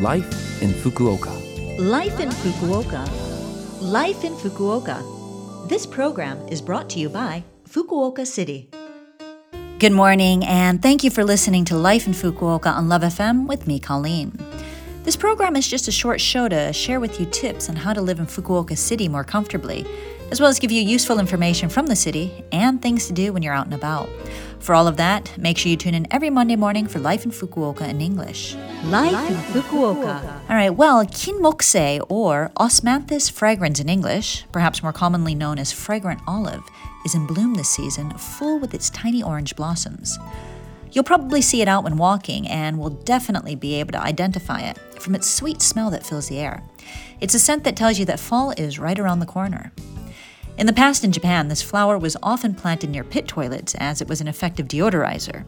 Life in Fukuoka. Life in Fukuoka. Life in Fukuoka. This program is brought to you by Fukuoka City. Good morning, and thank you for listening to Life in Fukuoka on Love FM with me, Colleen. This program is just a short show to share with you tips on how to live in Fukuoka City more comfortably, as well as give you useful information from the city and things to do when you're out and about. For all of that, make sure you tune in every Monday morning for Life in Fukuoka in English. Life in Fukuoka. All right, well, kinmokusei, or Osmanthus fragrans in English, perhaps more commonly known as fragrant olive, is in bloom this season, full with its tiny orange blossoms. You'll probably see it out when walking and will definitely be able to identify it from its sweet smell that fills the air. It's a scent that tells you that fall is right around the corner. In the past in Japan, this flower was often planted near pit toilets as it was an effective deodorizer.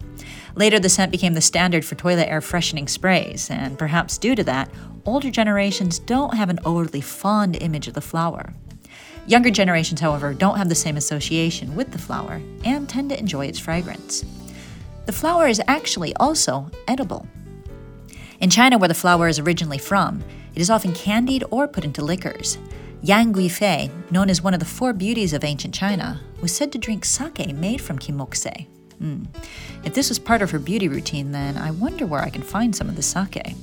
Later, the scent became the standard for toilet air freshening sprays, and perhaps due to that, older generations don't have an overly fond image of the flower. Younger generations, however, don't have the same association with the flower and tend to enjoy its fragrance. The flower is actually also edible. In China, where the flower is originally from, it is often candied or put into liquors. Yang Guifei, known as one of the four beauties of ancient China, was said to drink sake made from kinmokusei. Mm. If this was part of her beauty routine, then I wonder where I can find some of the sake.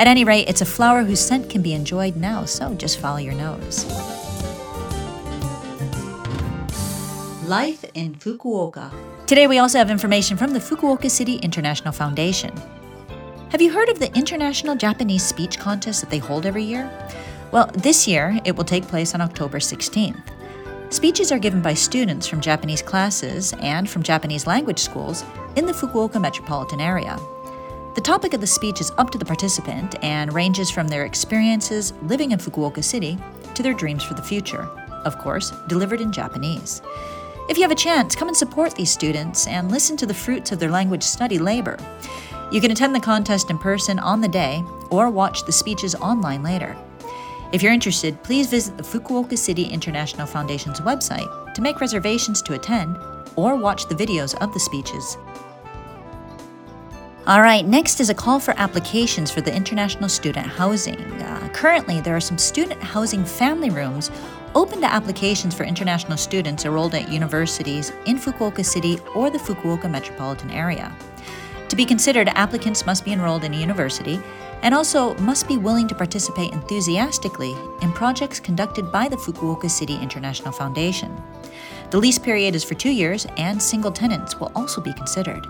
At any rate, it's a flower whose scent can be enjoyed now, so just follow your nose. Life in Fukuoka. Today, we also have information from the Fukuoka City International Foundation. Have you heard of the International Japanese Speech Contest that they hold every year? Well, this year it will take place on October 16th. Speeches are given by students from Japanese classes and from Japanese language schools in the Fukuoka metropolitan area. The topic of the speech is up to the participant and ranges from their experiences living in Fukuoka City to their dreams for the future, of course, delivered in Japanese. If you have a chance, come and support these students and listen to the fruits of their language study labor. You can attend the contest in person on the day or watch the speeches online later. If you're interested, please visit the Fukuoka City International Foundation's website to make reservations to attend or watch the videos of the speeches. All right, next is a call for applications for the international student housing. Uh, currently, there are some student housing family rooms open to applications for international students enrolled at universities in Fukuoka City or the Fukuoka metropolitan area. To be considered, applicants must be enrolled in a university and also must be willing to participate enthusiastically in projects conducted by the Fukuoka City International Foundation. The lease period is for two years, and single tenants will also be considered.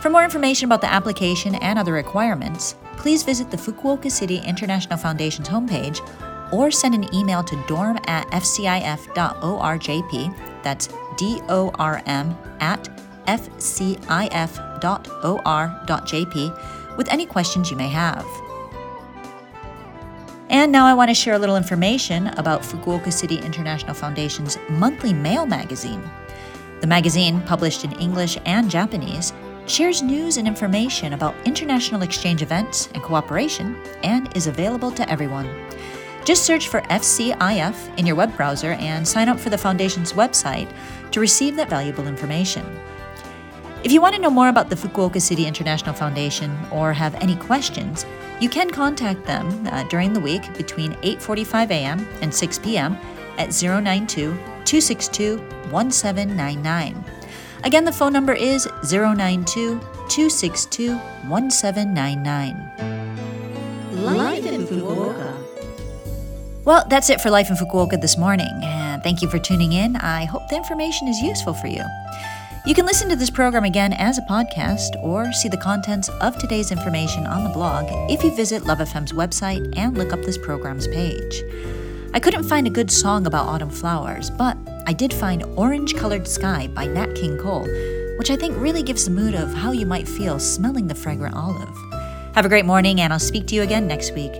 For more information about the application and other requirements, please visit the Fukuoka City International Foundation's homepage or send an email to dorm at fcif.orjp, that's D O R M at fcif.or.jp with any questions you may have. And now I want to share a little information about Fukuoka City International Foundation's monthly mail magazine. The magazine, published in English and Japanese, shares news and information about international exchange events and cooperation and is available to everyone. Just search for FCIF in your web browser and sign up for the Foundation's website to receive that valuable information. If you want to know more about the Fukuoka City International Foundation or have any questions, you can contact them uh, during the week between 8:45 a.m. and 6 p.m. at 092 262 1799. Again, the phone number is 092 262 1799. Life in Fukuoka. Well, that's it for Life in Fukuoka this morning. And thank you for tuning in. I hope the information is useful for you. You can listen to this program again as a podcast or see the contents of today's information on the blog if you visit Love FM's website and look up this program's page. I couldn't find a good song about autumn flowers, but I did find Orange Colored Sky by Nat King Cole, which I think really gives the mood of how you might feel smelling the fragrant olive. Have a great morning, and I'll speak to you again next week.